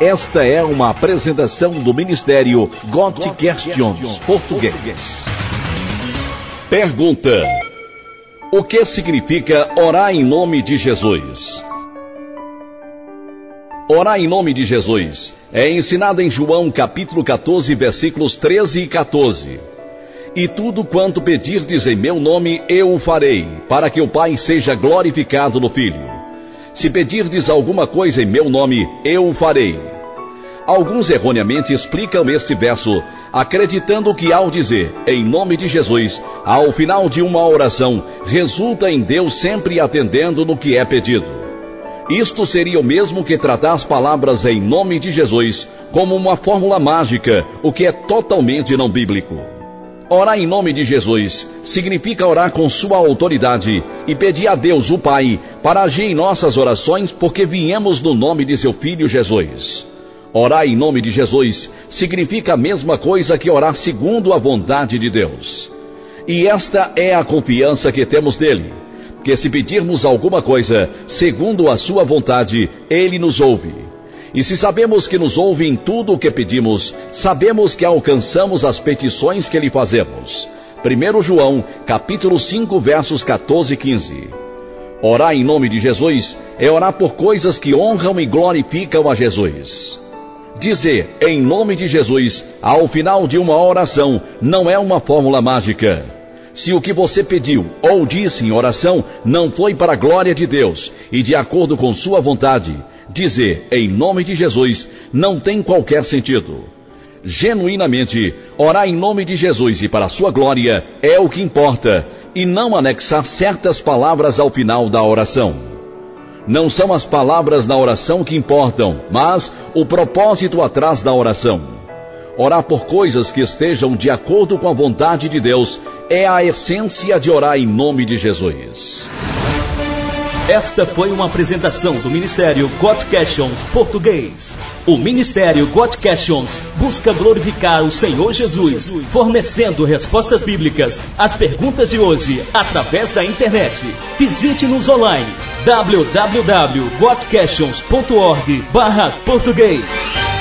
Esta é uma apresentação do Ministério God Questions Português. Pergunta: O que significa orar em nome de Jesus? Orar em nome de Jesus é ensinado em João capítulo 14, versículos 13 e 14. E tudo quanto pedirdes em meu nome, eu o farei, para que o Pai seja glorificado no Filho. Se pedirdes alguma coisa em meu nome, eu o farei. Alguns erroneamente explicam este verso, acreditando que ao dizer em nome de Jesus, ao final de uma oração, resulta em Deus sempre atendendo no que é pedido. Isto seria o mesmo que tratar as palavras em nome de Jesus como uma fórmula mágica, o que é totalmente não bíblico. Orar em nome de Jesus significa orar com sua autoridade e pedir a Deus, o Pai, para agir em nossas orações porque viemos no nome de seu Filho Jesus. Orar em nome de Jesus significa a mesma coisa que orar segundo a vontade de Deus. E esta é a confiança que temos nele que se pedirmos alguma coisa segundo a sua vontade, ele nos ouve. E se sabemos que nos ouve em tudo o que pedimos, sabemos que alcançamos as petições que lhe fazemos. 1 João, capítulo 5, versos 14 e 15. Orar em nome de Jesus é orar por coisas que honram e glorificam a Jesus. Dizer em nome de Jesus ao final de uma oração não é uma fórmula mágica se o que você pediu ou disse em oração não foi para a glória de Deus e de acordo com sua vontade, dizer em nome de Jesus não tem qualquer sentido. Genuinamente, orar em nome de Jesus e para a sua glória é o que importa e não anexar certas palavras ao final da oração. Não são as palavras na oração que importam, mas o propósito atrás da oração. Orar por coisas que estejam de acordo com a vontade de Deus é a essência de orar em nome de Jesus. Esta foi uma apresentação do Ministério God Questions Português. O Ministério God Questions busca glorificar o Senhor Jesus, fornecendo respostas bíblicas às perguntas de hoje através da internet. Visite-nos online www.godquestions.org/português.